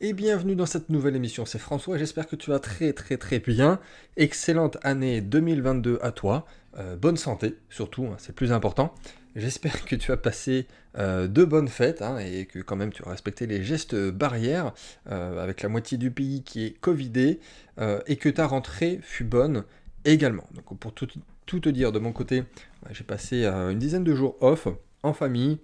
et bienvenue dans cette nouvelle émission. C'est François, j'espère que tu vas très très très bien. Excellente année 2022 à toi. Euh, bonne santé, surtout, hein, c'est le plus important. J'espère que tu as passé euh, de bonnes fêtes hein, et que quand même tu as respecté les gestes barrières euh, avec la moitié du pays qui est Covidé et que ta rentrée fut bonne également. Donc pour tout, te dire de mon côté, j'ai passé une dizaine de jours off en famille,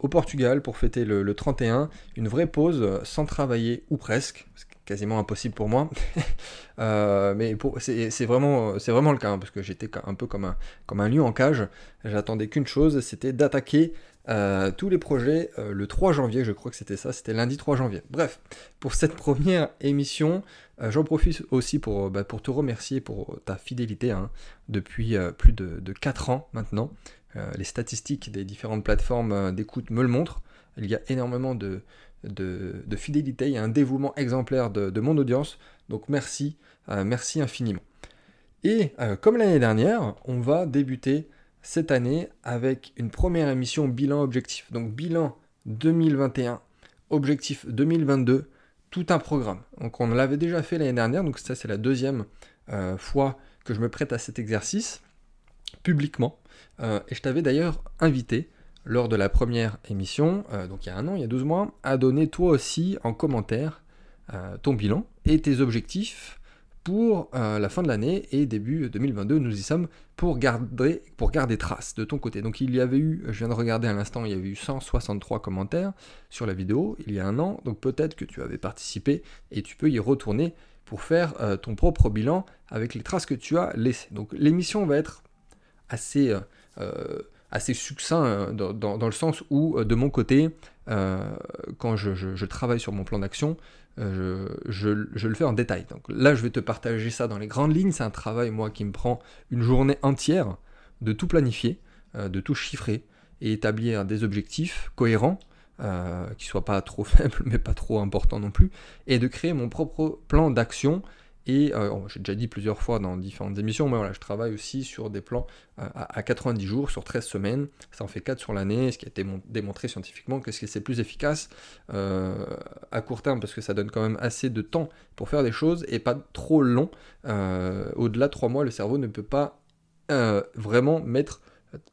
au Portugal pour fêter le, 31, une vraie pause euh, sans travailler ou presque, quasiment impossible pour moi, euh, mais c'est vraiment, le cas, hein, parce que j'étais un peu comme un, comme lion en cage, j'attendais qu'une chose, c'était d'attaquer euh, tous les projets le 3 janvier, je crois que c'était ça, c'était lundi 3 janvier. Bref, pour cette première émission, j'en profite aussi pour, bah, pour te remercier pour ta fidélité hein, depuis plus de, de 4 ans maintenant. Euh, les statistiques des différentes plateformes euh, d'écoute me le montrent. Il y a énormément de, fidélité, il y a un dévouement exemplaire de, mon audience. Donc merci, euh, merci infiniment. Et comme l'année dernière, on va débuter cette année avec une première émission bilan objectif. Donc bilan 2021, objectif 2022, tout un programme. Donc on l'avait déjà fait l'année dernière, donc ça c'est la deuxième fois que je me prête à cet exercice publiquement. Euh, et je t'avais d'ailleurs invité lors de la première émission, euh, donc il y a un an, il y a 12 mois, à donner toi aussi en commentaire euh, ton bilan et tes objectifs pour la fin de l'année et début 2022. Nous y sommes pour garder, pour garder trace de ton côté. Donc il y avait eu, je viens de regarder à l'instant, il y avait eu 163 commentaires sur la vidéo il y a un an. Donc peut-être que tu avais participé et tu peux y retourner pour faire ton propre bilan avec les traces que tu as laissées. Donc l'émission va être assez, euh, euh, assez succinct euh, dans, le sens où, de mon côté, quand je, travaille sur mon plan d'action, je, le fais en détail. Donc là, je vais te partager ça dans les grandes lignes. C'est un travail, moi, qui me prend une journée entière de tout planifier, de tout chiffrer et établir des objectifs cohérents, qui soient pas trop faibles, mais pas trop importants non plus, et de créer mon propre plan d'action et euh, j'ai déjà dit plusieurs fois dans différentes émissions, mais voilà, je travaille aussi sur des plans euh, à, 90 jours, sur 13 semaines. Ça en fait 4 sur l'année, ce qui a été démontré scientifiquement que c'est plus efficace euh, à court terme parce que ça donne quand même assez de temps pour faire des choses et pas trop long. Au-delà de 3 mois, le cerveau ne peut pas vraiment mettre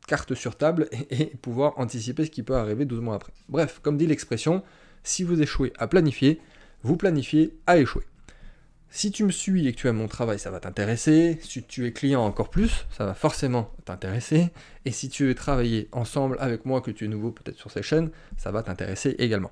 carte sur table et pouvoir anticiper ce qui peut arriver 12 mois après. Bref, comme dit l'expression, si vous échouez à planifier, vous planifiez à échouer. Si tu me suis et que tu aimes mon travail, ça va t'intéresser. Si tu es client encore plus, ça va forcément t'intéresser. Et si tu veux travailler ensemble avec moi, que tu es nouveau peut-être sur ces chaînes, ça va t'intéresser également.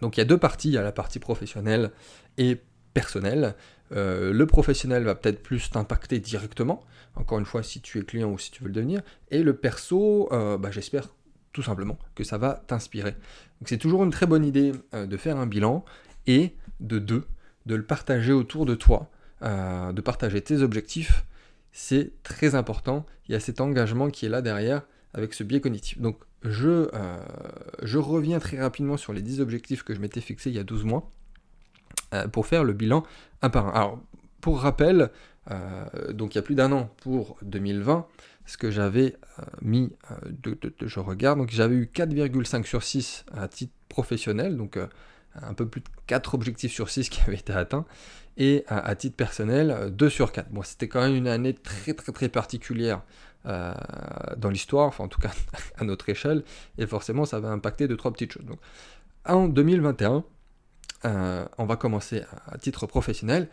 Donc il y a deux parties, il y a la partie professionnelle et personnelle. Euh, le professionnel va peut-être plus t'impacter directement, encore une fois si tu es client ou si tu veux le devenir. Et le perso, euh, bah, j'espère tout simplement que ça va t'inspirer. Donc c'est toujours une très bonne idée euh, de faire un bilan et de deux, de le partager autour de toi, euh, de partager tes objectifs, c'est très important. Il y a cet engagement qui est là derrière avec ce biais cognitif. Donc je, euh, reviens très rapidement sur les 10 objectifs que je m'étais fixés il y a 12 mois euh, pour faire le bilan un par un. Alors pour rappel, donc il y a plus d'un an pour 2020, ce que j'avais mis, de, je regarde, donc j'avais eu 4,5 sur 6 à titre professionnel, donc un peu plus de 4 objectifs sur 6 qui avaient été atteints, et à, titre personnel, 2 sur 4. Bon, c'était quand même une année très très très particulière euh, dans l'histoire, enfin en tout cas à notre échelle, et forcément ça va impacter 2 trois petites choses. Donc, en 2021, euh, on va commencer à, titre professionnel.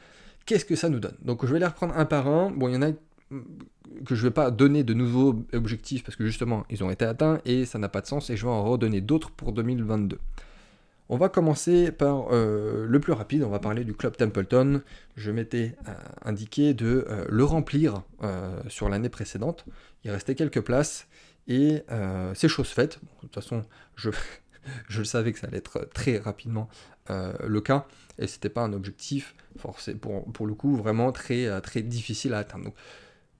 Qu'est-ce que ça nous donne? Donc je vais les reprendre un par un. Bon, il y en a que je ne vais pas donner de nouveaux objectifs parce que justement ils ont été atteints et ça n'a pas de sens et je vais en redonner d'autres pour 2022. On va commencer par euh, le plus rapide, on va parler du Club Templeton. Je m'étais euh, indiqué de euh, le remplir sur l'année précédente. Il restait quelques places et c'est chose faite. de toute façon, je, je, le savais que ça allait être très rapidement le cas et c'était pas un objectif forcé pour, pour le coup vraiment très, très difficile à atteindre.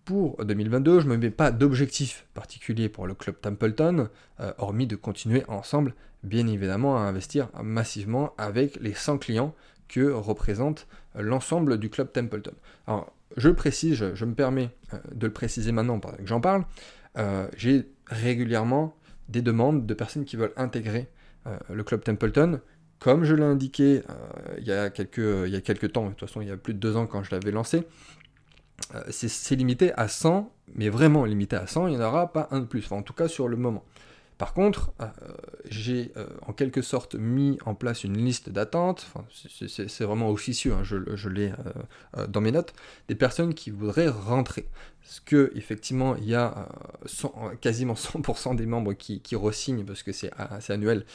Pour 2022, je ne me mets pas d'objectif particulier pour le club Templeton, hormis de continuer ensemble bien évidemment à investir massivement avec les 100 clients que représente l'ensemble du club Templeton. Alors, je précise, je, me permets euh, de le préciser maintenant que j'en parle, euh, j'ai régulièrement des demandes de personnes qui veulent intégrer euh, le club Templeton. Comme je l'ai indiqué il y, a quelques, il y a quelques temps, de toute façon il y a plus de deux ans quand je l'avais lancé, c'est limité à 100, mais vraiment limité à 100, il n'y en aura pas un de plus, en tout cas sur le moment. Par contre, euh, j'ai euh, en quelque sorte mis en place une liste d'attente, c'est vraiment officieux, hein, je, l'ai euh, dans mes notes, des personnes qui voudraient rentrer. Parce que effectivement, il y a quasiment 100% des membres qui, qui re-signent parce que c'est annuel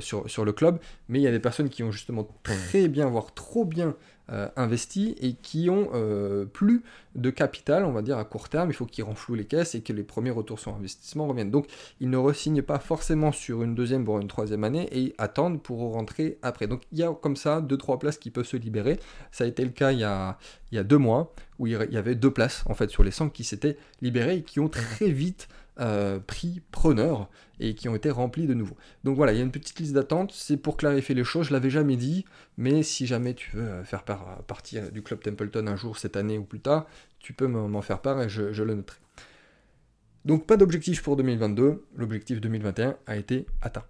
sur, sur le club, mais il y a des personnes qui ont justement très bien, voire trop bien euh, investis et qui ont euh, plus de capital, on va dire à court terme, il faut qu'ils renflouent les caisses et que les premiers retours sur investissement reviennent. Donc ils ne resignent pas forcément sur une deuxième voire une troisième année et attendent pour rentrer après. Donc il y a comme ça deux trois places qui peuvent se libérer. Ça a été le cas il y a, il y a deux mois où il y avait deux places en fait sur les 100 qui s'étaient libérées et qui ont très vite euh, pris preneur et qui ont été remplis de nouveau. Donc voilà, il y a une petite liste d'attente, c'est pour clarifier les choses, je l'avais jamais dit, mais si jamais tu veux euh, faire partie euh, du club Templeton un jour cette année ou plus tard, tu peux m'en faire part et je, le noterai. Donc pas d'objectif pour 2022, l'objectif 2021 a été atteint.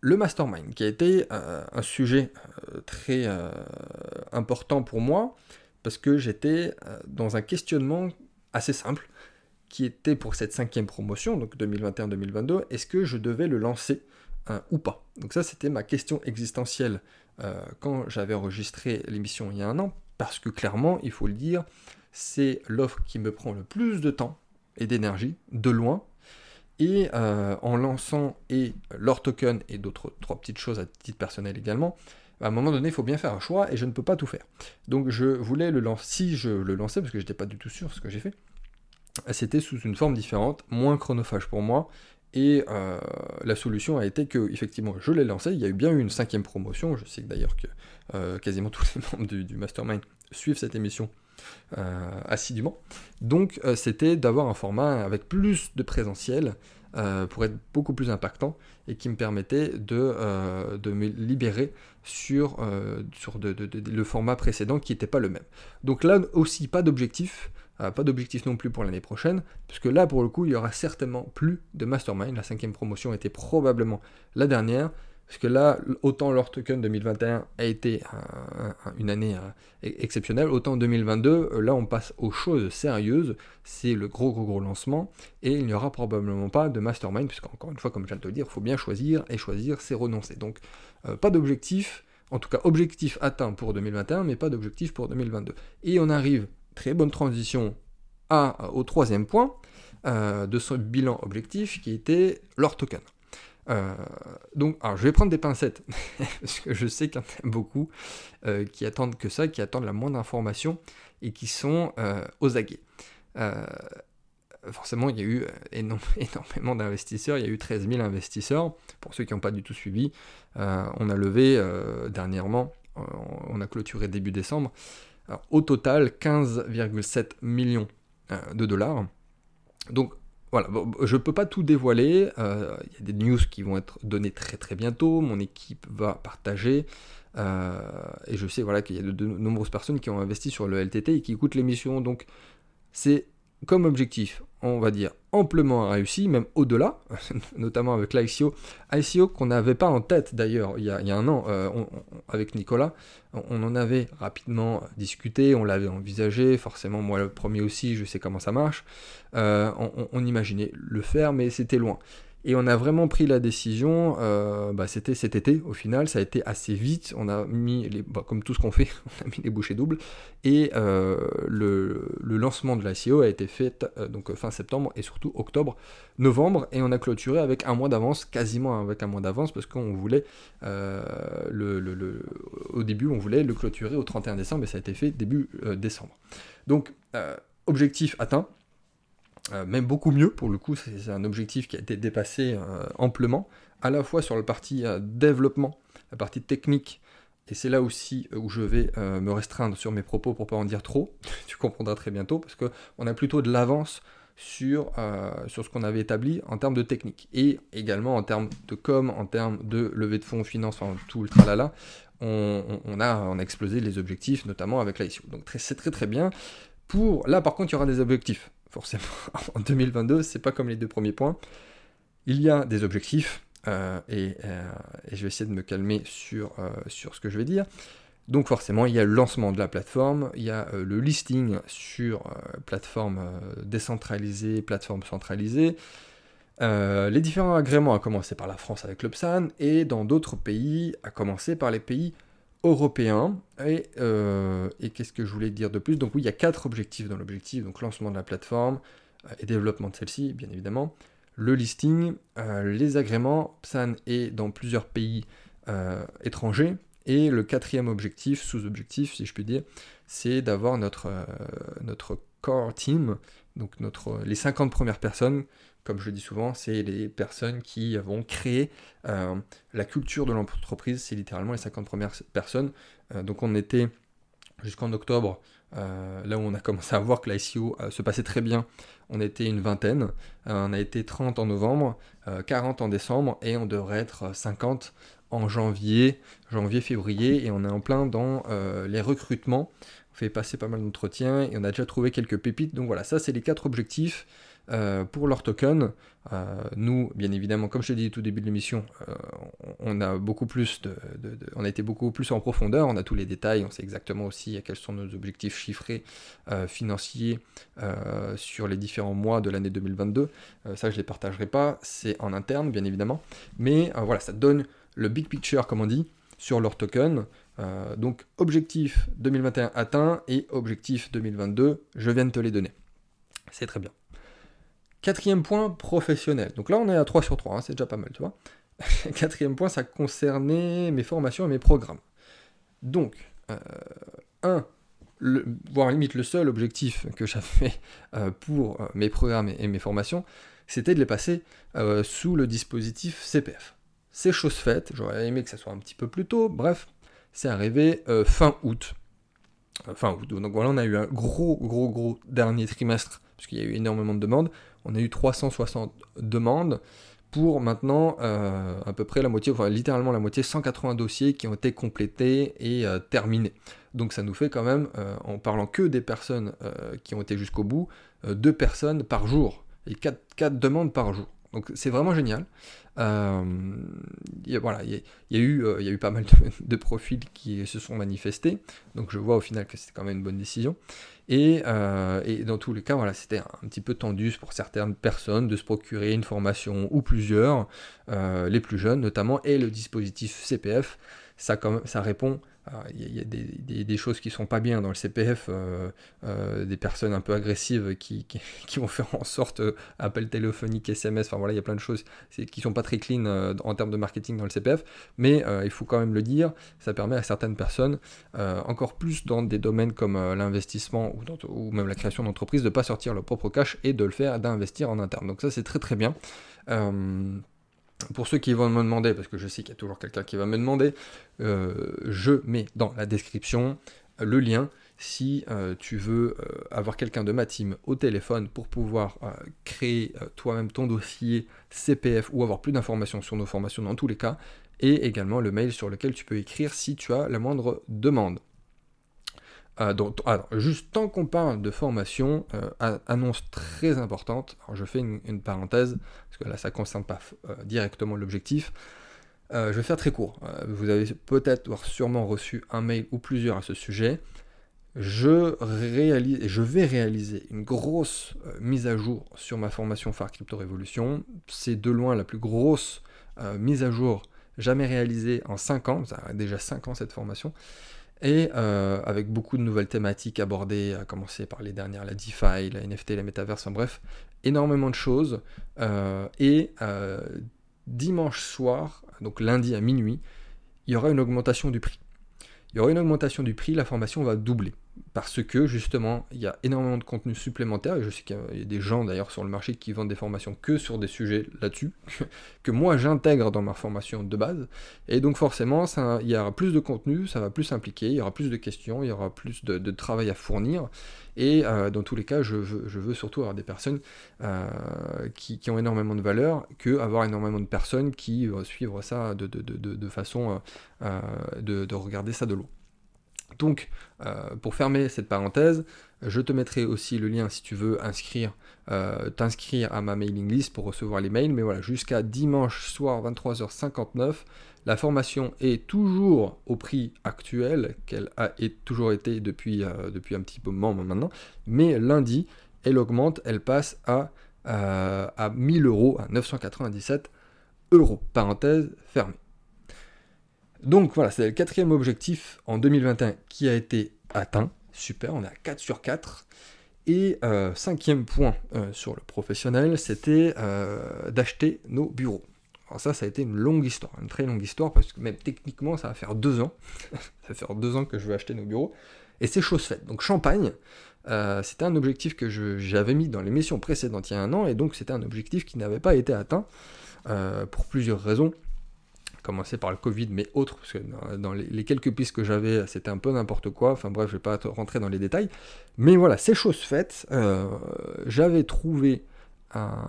Le mastermind, qui a été un sujet très important pour moi, parce que j'étais dans un questionnement assez simple qui était pour cette cinquième promotion, donc 2021-2022, est-ce que je devais le lancer hein, ou pas? Donc ça, c'était ma question existentielle euh, quand j'avais enregistré l'émission il y a un an, parce que clairement, il faut le dire, c'est l'offre qui me prend le plus de temps et d'énergie, de loin, et euh, en lançant et leur token et d'autres trois petites choses à titre personnel également, à un moment donné, il faut bien faire un choix et je ne peux pas tout faire. Donc je voulais le lancer, si je le lançais, parce que je n'étais pas du tout sûr de ce que j'ai fait, c'était sous une forme différente, moins chronophage pour moi. Et euh, la solution a été que, effectivement, je l'ai lancé. Il y a eu bien eu une cinquième promotion. Je sais d'ailleurs que euh, quasiment tous les membres du, mastermind suivent cette émission assidûment. Donc, c'était d'avoir un format avec plus de présentiel pour être beaucoup plus impactant et qui me permettait de, me libérer sur, le format précédent qui n'était pas le même. Donc là aussi, pas d'objectif. Euh, pas d'objectif non plus pour l'année prochaine, puisque là, pour le coup, il y aura certainement plus de mastermind. La cinquième promotion était probablement la dernière, parce que là, autant leur token 2021 a été une année euh, e-, exceptionnelle, autant 2022, euh, là, on passe aux choses sérieuses. C'est le gros, gros, gros lancement, et il n'y aura probablement pas de mastermind, puisqu'encore une fois, comme je viens de te le dire, il faut bien choisir, et choisir, c'est renoncer. Donc, pas d'objectif. En tout cas, objectif atteint pour 2021, mais pas d'objectif pour 2022. Et on arrive très bonne transition à, au troisième point euh, de ce bilan objectif qui était leur token. Euh, donc, alors je vais prendre des pincettes, parce que je sais qu'il y en a beaucoup euh, qui attendent que ça, qui attendent la moindre information et qui sont aux aguets. forcément, il y a eu énormément d'investisseurs, il y a eu 13 000 investisseurs. Pour ceux qui n'ont pas du tout suivi, on a levé dernièrement, on a clôturé début décembre, au total, 15,7 millions euh, de dollars. Donc voilà, je ne peux pas tout dévoiler. Euh, il y a des news qui vont être données très très bientôt. Mon équipe va partager. Euh, et je sais voilà, qu'il y a de, nombreuses personnes qui ont investi sur le LTT et qui écoutent l'émission. Donc c'est comme objectif, on va dire, amplement réussi, même au-delà, notamment avec l'ICO. ICO qu'on n'avait pas en tête d'ailleurs il, y a un an euh, avec Nicolas. On, en avait rapidement discuté, on l'avait envisagé, forcément moi le premier aussi, je sais comment ça marche. Euh, on, imaginait le faire, mais c'était loin. Et on a vraiment pris la décision, euh, bah, c'était cet été au final, ça a été assez vite, on a mis, les, bah, comme tout ce qu'on fait, on a mis les bouchées doubles, et euh, le, lancement de l'ICO a été fait euh, donc fin septembre et surtout octobre, novembre, et on a clôturé avec un mois d'avance, quasiment avec un mois d'avance, parce qu'on voulait, au début on voulait le clôturer au 31 décembre, et ça a été fait début décembre. Donc, objectif atteint, euh, même beaucoup mieux pour le coup, c'est un objectif qui a été dépassé euh, amplement, à la fois sur la partie euh, développement, la partie technique, et c'est là aussi où je vais me restreindre sur mes propos pour pas en dire trop, tu comprendras très bientôt, parce qu'on a plutôt de l'avance sur, sur ce qu'on avait établi en termes de technique, et également en termes de com, en termes de levée de fonds, finance, enfin tout le tralala, on, on, a, on a explosé les objectifs, notamment avec l'ICO. Donc c'est très très bien. Pour, là par contre, il y aura des objectifs forcément, en 2022, c'est pas comme les deux premiers points. Il y a des objectifs et, je vais essayer de me calmer sur, sur ce que je vais dire. Donc forcément, il y a le lancement de la plateforme, il y a le listing sur plateforme décentralisée, plateforme centralisée, les différents agréments, à commencer par la France avec l'Obsan, et dans d'autres pays, à commencer par les pays européen. Euh, et, qu'est-ce que je voulais dire de plus? Donc oui, il y a quatre objectifs dans l'objectif. Donc lancement de la plateforme euh, et développement de celle-ci, bien évidemment. Le listing, euh, les agréments, PSAN et dans plusieurs pays étrangers. Et le quatrième objectif, sous-objectif si je puis dire, c'est d'avoir notre, notre core team, donc notre, les 50 premières personnes comme je dis souvent, c'est les personnes qui vont créer euh, la culture de l'entreprise, c'est littéralement les 50 premières personnes. Euh, donc on était jusqu'en octobre, euh, là où on a commencé à voir que l'ICO se passait très bien, on était une vingtaine, on a été 30 en novembre, 40 en décembre, et on devrait être 50 en janvier, janvier-février, et on est en plein dans les recrutements. On fait passer pas mal d'entretiens et on a déjà trouvé quelques pépites. Donc voilà, ça c'est les quatre objectifs. Euh, pour leur token, euh, nous, bien évidemment, comme je l'ai dit tout début de l'émission, euh, on a beaucoup plus de, on a été beaucoup plus en profondeur, on a tous les détails, on sait exactement aussi quels sont nos objectifs chiffrés financiers sur les différents mois de l'année 2022. ça, je les partagerai pas, c'est en interne, bien évidemment. Mais voilà, ça donne le big picture, comme on dit, sur leur token. donc, objectif 2021 atteint et objectif 2022, je viens de te les donner. C'est très bien. Quatrième point, professionnel. Donc là, on est à 3 sur 3, hein, c'est déjà pas mal, tu vois. Quatrième point, ça concernait mes formations et mes programmes. Donc, euh, un, voire limite le seul objectif que j'avais euh, pour euh, mes programmes et, mes formations, c'était de les passer sous le dispositif CPF. C'est chose faite, j'aurais aimé que ça soit un petit peu plus tôt, bref, c'est arrivé fin août. Fin août, donc voilà, on a eu un gros, gros, gros dernier trimestre, puisqu'il y a eu énormément de demandes on a eu 360 demandes pour maintenant euh, à peu près la moitié, enfin littéralement la moitié, 180 dossiers qui ont été complétés et euh, terminés. Donc ça nous fait quand même, euh, en parlant que des personnes qui ont été jusqu'au bout, deux personnes par jour et quatre demandes par jour. Donc c'est vraiment génial. Euh, voilà, il y, a eu, il y a eu pas mal de, profils qui se sont manifestés. Donc je vois au final que c'était quand même une bonne décision. Et, euh, et dans tous les cas, voilà, c'était un petit peu tendu pour certaines personnes de se procurer une formation ou plusieurs, euh, les plus jeunes notamment, et le dispositif CPF, ça répond il y a, des, choses qui sont pas bien dans le CPF, euh, euh, des personnes un peu agressives qui, vont faire en sorte euh, appel téléphonique, SMS, enfin voilà, il y a plein de choses qui sont pas très clean en termes de marketing dans le CPF, mais il faut quand même le dire, ça permet à certaines personnes, encore plus dans des domaines comme l'investissement ou, ou, même la création d'entreprise, de pas sortir leur propre cash et de le faire, d'investir en interne. Donc ça c'est très très bien. Pour ceux qui vont me demander, parce que je sais qu'il y a toujours quelqu'un qui va me demander, euh, je mets dans la description le lien si euh, tu veux euh, avoir quelqu'un de ma team au téléphone pour pouvoir créer toi-même ton dossier CPF ou avoir plus d'informations sur nos formations dans tous les cas, et également le mail sur lequel tu peux écrire si tu as la moindre demande. Euh, donc, alors, juste tant qu'on parle de formation, euh, annonce très importante. Alors, je fais une, parenthèse, parce que là, ça ne concerne pas euh, directement l'objectif. je vais faire très court. vous avez peut-être, voire sûrement reçu un mail ou plusieurs à ce sujet. Je, réalise, je vais réaliser une grosse mise à jour sur ma formation phare Crypto Révolution. C'est de loin la plus grosse mise à jour jamais réalisée en 5 ans. Ça a déjà 5 ans cette formation et euh, avec beaucoup de nouvelles thématiques abordées, à commencer par les dernières, la DeFi, la NFT, la métaverse, en bref, énormément de choses. Euh, et euh, dimanche soir, donc lundi à minuit, il y aura une augmentation du prix. Il y aura une augmentation du prix, la formation va doubler parce que justement, il y a énormément de contenu supplémentaire, et je sais qu'il y a des gens d'ailleurs sur le marché qui vendent des formations que sur des sujets là-dessus, que moi j'intègre dans ma formation de base, et donc forcément, ça, il y aura plus de contenu, ça va plus s'impliquer, il y aura plus de questions, il y aura plus de, travail à fournir, et euh, dans tous les cas, je veux, surtout avoir des personnes euh, qui, ont énormément de valeur, que avoir énormément de personnes qui vont suivre ça de, façon, euh, de regarder ça de l'eau. Donc, pour fermer cette parenthèse, je te mettrai aussi le lien si tu veux euh, t'inscrire à ma mailing list pour recevoir les mails. Mais voilà, jusqu'à dimanche soir 23h59, la formation est toujours au prix actuel qu'elle a toujours été depuis, euh, depuis un petit moment maintenant. Mais lundi, elle augmente, elle passe à, euh, à 1000 euros, à 997 euros. Parenthèse fermée. Donc voilà, c'est le quatrième objectif en 2021 qui a été atteint. Super, on est à 4 sur 4. Et euh, cinquième point euh, sur le professionnel, c'était euh, d'acheter nos bureaux. Alors ça, ça a été une longue histoire, une très longue histoire, parce que même techniquement, ça va faire deux ans. ça va faire deux ans que je veux acheter nos bureaux. Et c'est chose faite. Donc Champagne, c'était un objectif que j'avais mis dans l'émission précédente il y a un an, et donc c'était un objectif qui n'avait pas été atteint, pour plusieurs raisons commencer par le Covid, mais autres, parce que dans, les, quelques pistes que j'avais, c'était un peu n'importe quoi. Enfin bref, je vais pas rentrer dans les détails. Mais voilà, c'est chose faite. Euh, j'avais trouvé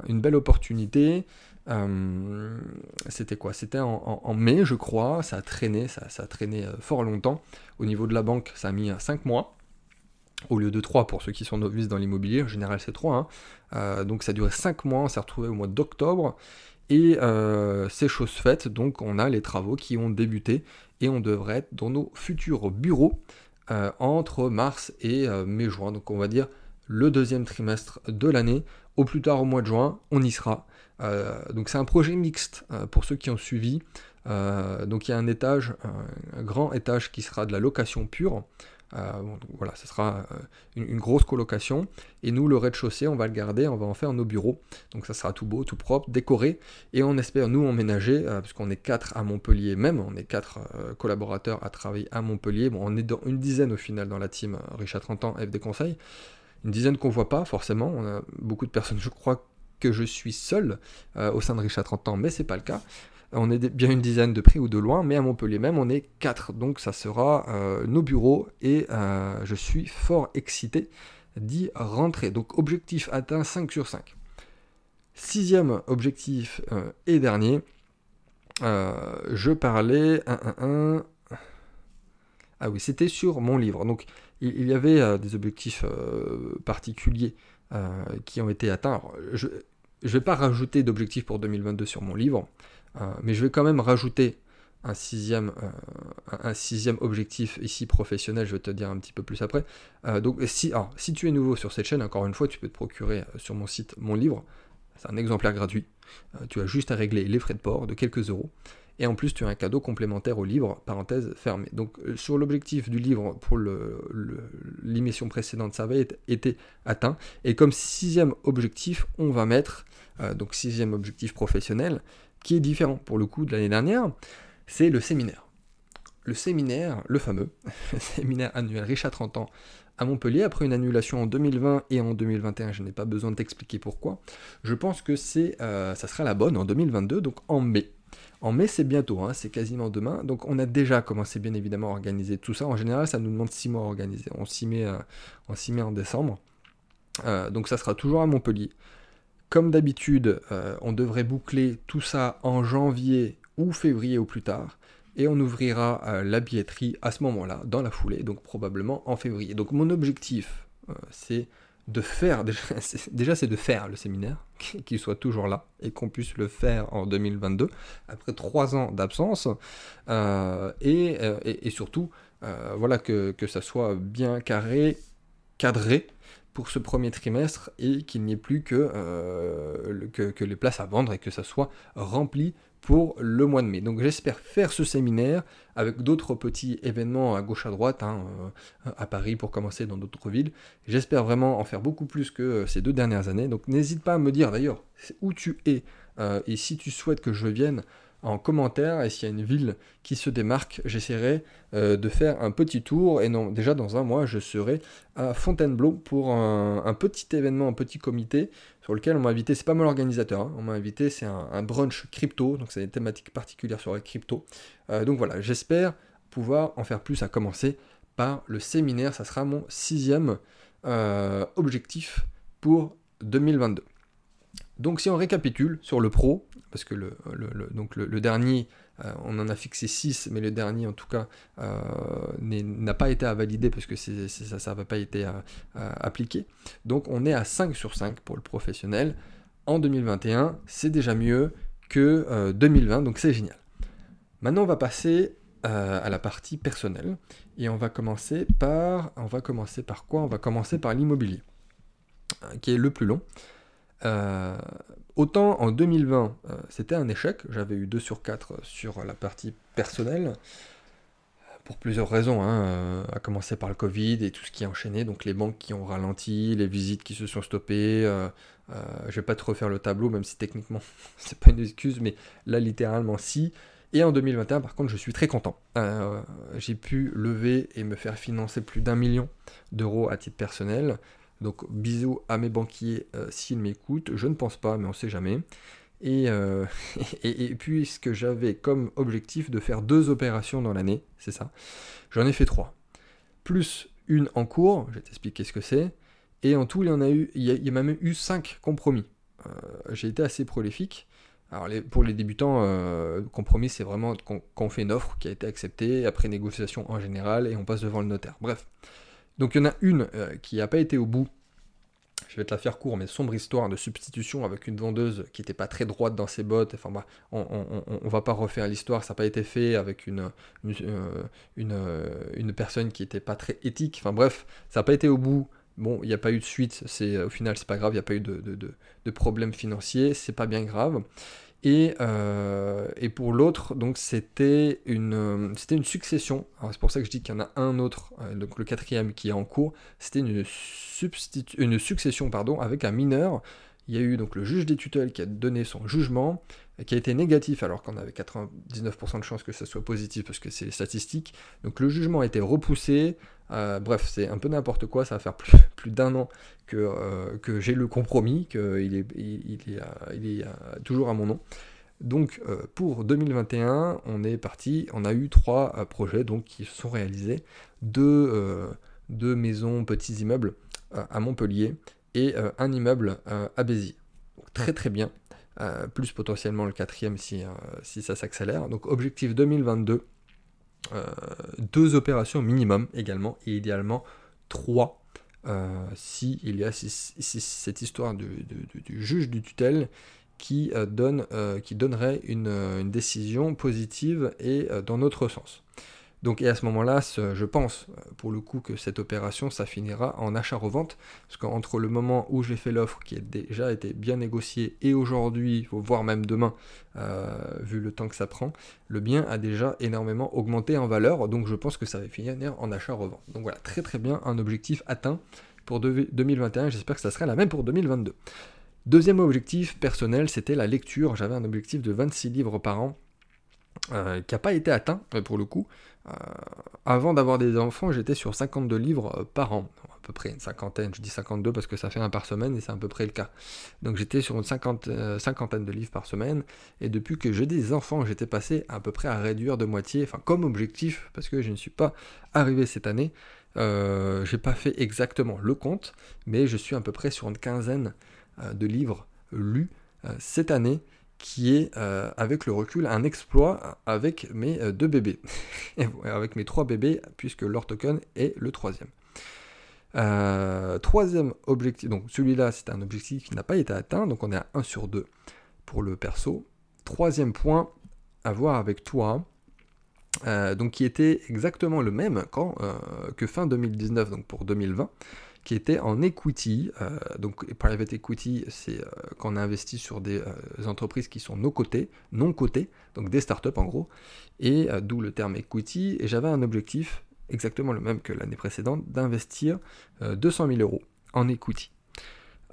une belle opportunité. Euh, c'était quoi? C'était en, mai, je crois. Ça a traîné, ça, a traîné euh, fort longtemps. Au niveau de la banque, ça a mis 5 mois au lieu de 3 pour ceux qui sont novices dans l'immobilier, en général c'est 3. Hein. donc ça duré 5 mois, on s'est retrouvé au mois d'octobre, et euh, c'est chose faite, donc on a les travaux qui ont débuté et on devrait être dans nos futurs bureaux euh, entre mars et euh, mai-juin. Donc on va dire le deuxième trimestre de l'année. Au plus tard au mois de juin, on y sera. donc c'est un projet mixte pour ceux qui ont suivi. donc il y a un étage, un grand étage qui sera de la location pure. Euh, voilà, ce sera euh, une, grosse colocation. Et nous, le rez-de-chaussée, on va le garder, on va en faire nos bureaux. Donc ça sera tout beau, tout propre, décoré. Et on espère, nous, emménager, euh, puisqu'on est quatre à Montpellier même, on est quatre collaborateurs à travailler à Montpellier. Bon, on est dans une dizaine au final dans la team Richard 30 ans, FD Conseil. Une dizaine qu'on voit pas forcément. On a beaucoup de personnes, je crois que je suis seul au sein de Richard 30 ans, mais c'est pas le cas. On est bien une dizaine de près ou de loin, mais à Montpellier même, on est quatre. Donc ça sera euh, nos bureaux et euh, je suis fort excité d'y rentrer. Donc objectif atteint 5 sur 5. Sixième objectif euh, et dernier, je parlais... Ah oui, c'était sur mon livre. Donc il, y avait des objectifs particuliers qui ont été atteints. Ne vais pas rajouter d'objectifs pour 2022 sur mon livre. Euh, mais je vais quand même rajouter un sixième, euh, un sixième objectif ici professionnel, je vais te dire un petit peu plus après. Euh, donc si, si tu es nouveau sur cette chaîne, encore une fois, tu peux te procurer sur mon site mon livre. C'est un exemplaire gratuit. tu as juste à régler les frais de port de quelques euros. Et en plus, tu as un cadeau complémentaire au livre, parenthèse fermée. Donc sur l'objectif du livre pour l'émission précédente, ça avait été atteint. Et comme sixième objectif, on va mettre, donc sixième objectif professionnel, qui est différent pour le coup de l'année dernière, c'est le séminaire. Le séminaire, le fameux séminaire annuel Richard 30 ans à Montpellier, après une annulation en 2020 et en 2021, je n'ai pas besoin de t'expliquer pourquoi. Je pense que c'est, euh, ça sera la bonne en 2022, donc en mai. En mai, c'est bientôt, hein, c'est quasiment demain. Donc on a déjà commencé bien évidemment à organiser tout ça. En général, ça nous demande 6 mois à organiser. On s'y met, euh, en décembre. Euh, donc ça sera toujours à Montpellier. Comme d'habitude, euh, on devrait boucler tout ça en janvier ou février au plus tard. Et on ouvrira la billetterie à ce moment-là, dans la foulée, donc probablement en février. Donc mon objectif, c'est de faire, déjà c'est de faire le séminaire, qu'il soit toujours là, et qu'on puisse le faire en 2022, après trois ans d'absence, et, et, surtout, voilà, que, ça soit bien carré, cadré, pour ce premier trimestre et qu'il n'y ait plus euh, que, que, les places à vendre et que ça soit rempli pour le mois de mai. Donc j'espère faire ce séminaire avec d'autres petits événements à gauche à droite, hein, euh, à Paris pour commencer dans d'autres villes. J'espère vraiment en faire beaucoup plus que euh, ces deux dernières années. Donc n'hésite pas à me dire d'ailleurs où tu es et si tu souhaites que je vienne en commentaire et s'il y a une ville qui se démarque, j'essaierai euh, de faire un petit tour et non déjà dans un mois je serai à Fontainebleau pour un, petit événement, un petit comité sur lequel on m'a invité, c'est pas moi l'organisateur, hein. on m'a invité, c'est un, brunch crypto, donc c'est une thématique particulière sur la crypto. Euh, donc voilà, j'espère pouvoir en faire plus à commencer par le séminaire, ça sera mon sixième euh, objectif pour 2022. Donc si on récapitule sur le pro, parce que le, donc le, dernier, euh, on en a fixé 6, mais le dernier en tout cas euh, n'a pas été à valider parce que ça n'avait pas été euh, appliqué. Donc on est à 5 sur 5 pour le professionnel. En 2021, c'est déjà mieux que 2020, donc c'est génial. Maintenant on va passer à la partie personnelle et on va commencer par, on va commencer par quoi? On va commencer par l'immobilier, qui est le plus long. Euh, autant en 2020, euh, c'était un échec, j'avais eu 2 sur 4 sur la partie personnelle, pour plusieurs raisons, hein, euh, à commencer par le Covid et tout ce qui est enchaîné, donc les banques qui ont ralenti, les visites qui se sont stoppées, je vais pas te refaire le tableau, même si techniquement c'est pas une excuse, mais là littéralement si. Et en 2021, par contre, je suis très content. j'ai pu lever et me faire financer plus d'un million d'euros à titre personnel. Donc bisous à mes banquiers euh, s'ils m'écoutent, je ne pense pas, mais on ne sait jamais. Euh, et, puisque j'avais comme objectif de faire deux opérations dans l'année, c'est ça, j'en ai fait trois. Plus une en cours, je vais t'expliquer ce que c'est. Et en tout, il y en a eu, il y a, même eu cinq compromis. Euh, j'ai été assez prolifique. Alors pour les débutants, compromis, c'est vraiment qu'on fait une offre qui a été acceptée, après négociation en général, et on passe devant le notaire. Bref. Donc il y en a une euh, qui n'a pas été au bout. Je vais te la faire court, mais sombre histoire de substitution avec une vendeuse qui n'était pas très droite dans ses bottes. Enfin, bah, on, ne va pas refaire l'histoire, ça n'a pas été fait avec une, euh, euh, personne qui n'était pas très éthique. Enfin bref, ça n'a pas été au bout. Bon, il n'y a pas eu de suite, au final c'est pas grave, il n'y a pas eu de, de problème financier, c'est pas bien grave. Euh, et, pour l'autre, donc c'était une, c'était une succession. C'est pour ça que je dis qu'il y en a un autre, euh, donc le quatrième qui est en cours. C'était une, une succession pardon, avec un mineur. Il y a eu donc le juge des tutelles qui a donné son jugement qui a été négatif alors qu'on avait 99% de chances que ça soit positif parce que c'est les statistiques. Donc le jugement a été repoussé. Euh, bref, c'est un peu n'importe quoi, ça va faire plus, plus d'un an que, euh, que j'ai le compromis, qu'il est, il, est, il est toujours à mon nom. Donc pour 2021, on est parti, on a eu trois projets donc, qui se sont réalisés, deux, deux maisons, petits immeubles à Montpellier et un immeuble à Béziers. très très bien. Euh, plus potentiellement le quatrième si, euh, ça s'accélère. Donc objectif 2022, euh, deux opérations minimum également, et idéalement trois si il y a cette histoire du, juge du tutelle qui, donne, qui donnerait une, décision positive et dans notre sens. Donc, et à ce moment-là, je pense, euh, pour le coup, que cette opération, ça finira en achat-revente, parce qu'entre le moment où j'ai fait l'offre, qui a déjà été bien négociée, et aujourd'hui, voire même demain, euh, vu le temps que ça prend, le bien a déjà énormément augmenté en valeur, donc je pense que ça va finir en achat-revente. Donc voilà, très très bien, un objectif atteint pour 2021, j'espère que ça sera la même pour 2022. Deuxième objectif personnel, c'était la lecture. J'avais un objectif de 26 livres par an. Euh, qui n'a pas été atteint pour le coup. Euh, avant d'avoir des enfants, j'étais sur 52 livres euh, par an, à peu près une cinquantaine, je dis 52 parce que ça fait un par semaine et c'est à peu près le cas. Donc j'étais sur une cinquantaine de livres par semaine, et depuis que j'ai des enfants, j'étais passé à peu près à réduire de moitié, enfin comme objectif, parce que je ne suis pas arrivé cette année, euh, j'ai pas fait exactement le compte, mais je suis à peu près sur une quinzaine de livres lus cette année, qui est, euh, avec le recul, un exploit avec mes euh, deux bébés. avec mes trois bébés, puisque leur token est le troisième. Euh, troisième objectif, donc celui-là, c'est un objectif qui n'a pas été atteint, donc on est à 1 sur 2 pour le perso. Troisième point à voir avec toi, donc qui était exactement le même que fin 2019, donc pour 2020 était en equity. Euh, donc private equity, c'est euh, quand on investit sur des euh, entreprises qui sont non cotées, non cotées, donc des startups en gros, et d'où le terme equity. Et j'avais un objectif exactement le même que l'année précédente, d'investir 200 000 euros en equity.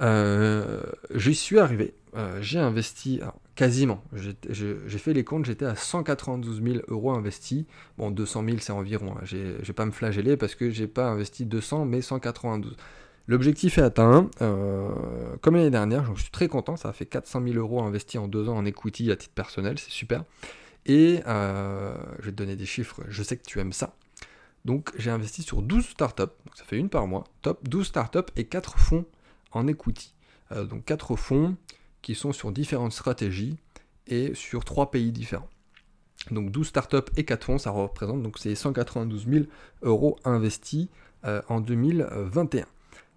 J'y suis arrivé. j'ai investi quasiment. J'ai fait les comptes, j'étais à 192 000 euros investis. Bon, 200 000 c'est environ. Hein. Je vais pas me flageller parce que j'ai pas investi 200 mais 192. L'objectif est atteint. Euh, comme l'année dernière, je suis très content. Ça a fait 400 000 euros investis en deux ans en equity à titre personnel. C'est super. Et euh, je vais te donner des chiffres. Je sais que tu aimes ça. Donc j'ai investi sur 12 startups. Donc ça fait une par mois. Top 12 startups et 4 fonds en equity. Euh, donc 4 fonds qui sont sur différentes stratégies et sur trois pays différents. Donc 12 startups et 4 fonds, ça représente donc ces 192 000 euros investis euh, en 2021.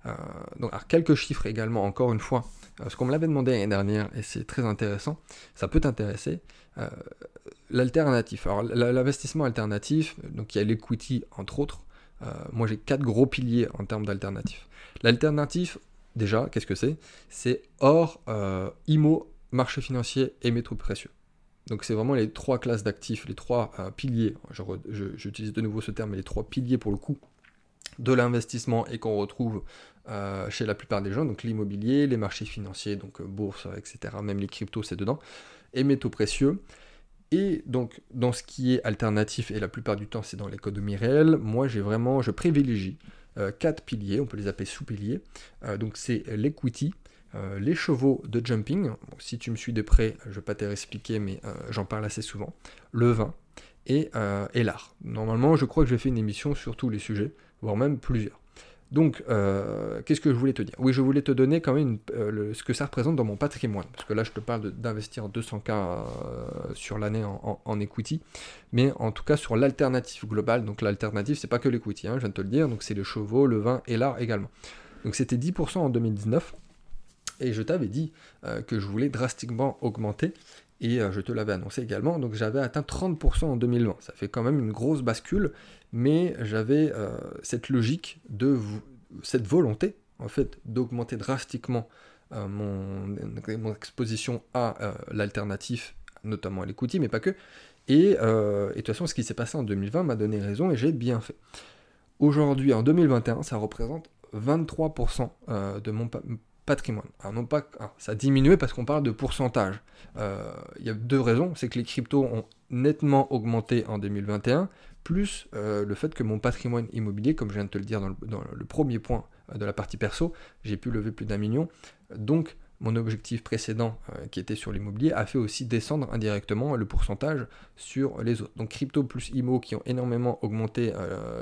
Euh, donc, quelques chiffres également, encore une fois, ce qu'on me l'avait demandé l'année dernière, et c'est très intéressant, ça peut t'intéresser. L'alternatif. Alors l'investissement alternatif, donc il y a l'equity entre autres. moi j'ai quatre gros piliers en termes d'alternatif. L'alternatif, déjà, qu'est-ce que c'est? C'est or, IMO, marché financier et métaux précieux. Donc c'est vraiment les trois classes d'actifs, les trois euh, piliers, j'utilise de nouveau ce terme, mais les trois piliers pour le coup de l'investissement et qu'on retrouve euh, chez la plupart des gens, donc l'immobilier, les marchés financiers, donc euh, bourse, etc., même les cryptos, c'est dedans, et métaux précieux. Et donc dans ce qui est alternatif, et la plupart du temps c'est dans l'économie réelle, moi j'ai vraiment, je privilégie quatre piliers, on peut les appeler sous-piliers. donc c'est l'equity, euh, les chevaux de jumping, si tu me suis de près, je ne vais pas te réexpliquer, mais euh, j'en parle assez souvent, le vin euh, et, l'art. Normalement, je crois que j'ai fait une émission sur tous les sujets, voire même plusieurs. Donc, qu'est-ce que je voulais te dire? Oui, je voulais te donner quand même ce que ça représente dans mon patrimoine, parce que là, je te parle d'investir 200K sur l'année en, equity, mais en tout cas sur l'alternative globale. Donc, l'alternative, c'est pas que l'equity, hein, je viens de te le dire, donc c'est les chevaux, le vin et l'art également. Donc, c'était 10% en 2019. Et je t'avais dit euh, que je voulais drastiquement augmenter. Et euh, je te l'avais annoncé également. Donc j'avais atteint 30% en 2020. Ça fait quand même une grosse bascule. Mais j'avais euh, cette logique de cette volonté, en fait, d'augmenter drastiquement mon, mon, exposition à l'alternatif, notamment à l'equity, mais pas que. Et, et, de toute façon, ce qui s'est passé en 2020 m'a donné raison et j'ai bien fait. Aujourd'hui, en 2021, ça représente 23% de mon patrimoine. Alors non pas, ça a diminué parce qu'on parle de pourcentage. Euh, il y a deux raisons, c'est que les cryptos ont nettement augmenté en 2021, plus euh, le fait que mon patrimoine immobilier, comme je viens de te le dire dans le, premier point euh, de la partie perso, j'ai pu lever plus d'un million. Donc mon objectif précédent qui était sur l'immobilier a fait aussi descendre indirectement le pourcentage sur les autres. Donc crypto plus IMO qui ont énormément augmenté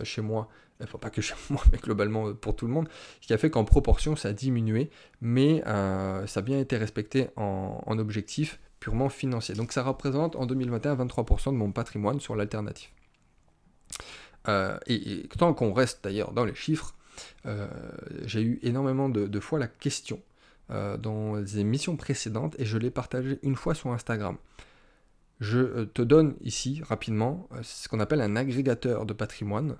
chez moi enfin pas que chez moi, mais globalement euh, pour tout le monde, ce qui a fait qu'en proportion ça a diminué, mais euh, ça a bien été respecté en, objectif purement financier. Donc ça représente en 2021 23% de mon patrimoine sur l'alternative. Euh, et, tant qu'on reste d'ailleurs dans les chiffres, j'ai eu énormément de, fois la question dans les émissions précédentes et je l'ai partagé une fois sur Instagram. Je te donne ici rapidement ce qu'on appelle un agrégateur de patrimoine.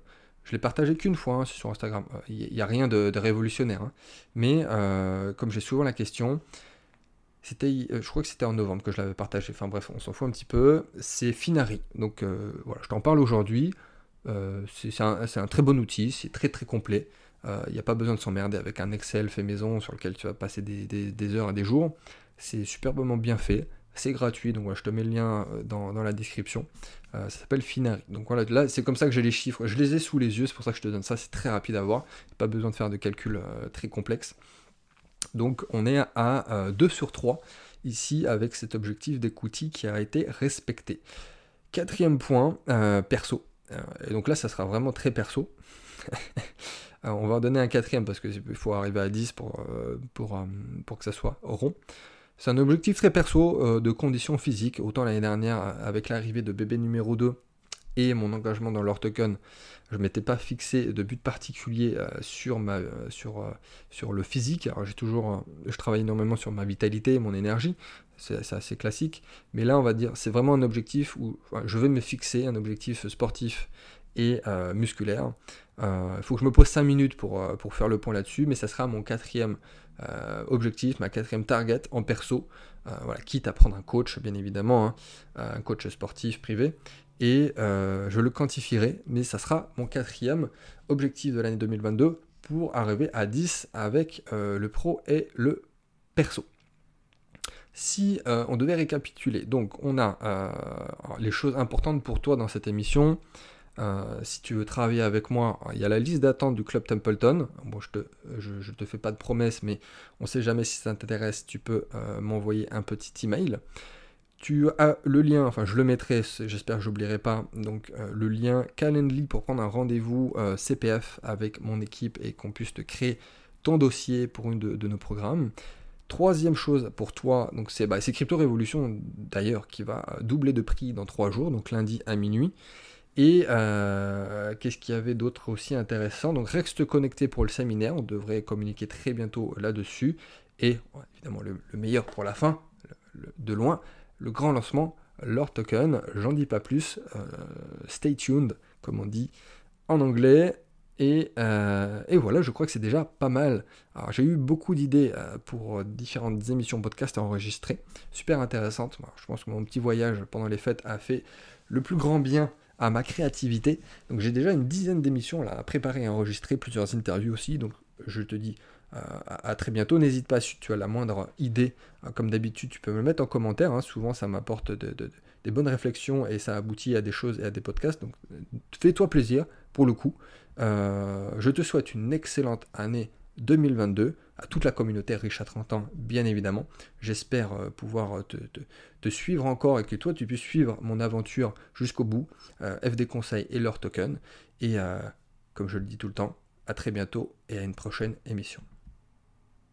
Je l'ai partagé qu'une fois hein, sur Instagram. Il euh, n'y a rien de, révolutionnaire. Hein. Mais euh, comme j'ai souvent la question, c'était, euh, je crois que c'était en novembre que je l'avais partagé. Enfin bref, on s'en fout un petit peu. C'est Finari. Donc voilà, je t'en parle aujourd'hui. c'est un, très bon outil, c'est très très complet. Il n'y a pas besoin de s'emmerder avec un Excel fait maison sur lequel tu vas passer des, heures et des jours. C'est superbement bien fait. C'est gratuit, donc je te mets le lien euh, dans, la description. Euh, ça s'appelle Finari. Donc voilà, là c'est comme ça que j'ai les chiffres. Je les ai sous les yeux, c'est pour ça que je te donne ça. C'est très rapide à voir. Pas besoin de faire de calculs euh, très complexes. Donc on est à 2 sur 3 ici avec cet objectif d'equity qui a été respecté. Quatrième point, perso. et donc là ça sera vraiment très perso. on va en donner un quatrième parce qu'il faut arriver à 10 pour, pour, pour que ça soit rond. C'est un objectif très perso euh, de conditions physiques. Autant l'année dernière, avec l'arrivée de bébé numéro 2 et mon engagement dans leur token, je ne m'étais pas fixé de but particulier euh, sur, ma, euh, sur, sur le physique. J'ai toujours, je travaille énormément sur ma vitalité, mon énergie. C'est assez classique. Mais là, on va dire, c'est vraiment un objectif où je veux me fixer, un objectif sportif et musculaire. Il faut que je me pose 5 minutes pour, pour faire le point là-dessus, mais ça sera mon quatrième euh, objectif, ma quatrième target en perso, euh, voilà, quitte à prendre un coach bien évidemment, hein, euh, un coach sportif privé, et je le quantifierai, mais ça sera mon quatrième objectif de l'année 2022 pour arriver à 10 avec le pro et le perso. Si on devait récapituler, donc on a les choses importantes pour toi dans cette émission, euh, si tu veux travailler avec moi, il y a la liste d'attente du Club Templeton. Je te, je, te fais pas de promesses, mais on ne sait jamais si ça t'intéresse. Tu peux euh, m'envoyer un petit email. Tu as le lien, enfin je le mettrai, j'espère que j'oublierai pas, donc euh, le lien Calendly pour prendre un rendez-vous CPF avec mon équipe et qu'on puisse te créer ton dossier pour une de, nos programmes. Troisième chose pour toi, c'est bah, Crypto Révolution d'ailleurs qui va doubler de prix dans trois jours, donc lundi à minuit. Et euh, qu'est-ce qu'il y avait d'autre aussi intéressant? Donc reste connecté pour le séminaire, on devrait communiquer très bientôt là-dessus. Et évidemment le, meilleur pour la fin, de loin, le grand lancement, Lord Token. J'en dis pas plus, euh, stay tuned comme on dit en anglais. Euh, et, voilà, je crois que c'est déjà pas mal. Alors j'ai eu beaucoup d'idées pour différentes émissions podcast enregistrées, super intéressantes. je pense que mon petit voyage pendant les fêtes a fait le plus grand bien à ma créativité. Donc j'ai déjà une dizaine d'émissions là à préparer et enregistrer, plusieurs interviews aussi. Donc je te dis euh, à, très bientôt. N'hésite pas si tu as la moindre idée, euh, comme d'habitude, tu peux me mettre en commentaire. Hein. Souvent ça m'apporte des bonnes réflexions et ça aboutit à des choses et à des podcasts. Donc fais-toi plaisir pour le coup. Euh, je te souhaite une excellente année 2022 à toute la communauté riche à 30 ans, bien évidemment. J'espère euh, pouvoir te, suivre encore et que toi tu puisses suivre mon aventure jusqu'au bout, euh, FD Conseil et leur token. Et euh, comme je le dis tout le temps, à très bientôt et à une prochaine émission.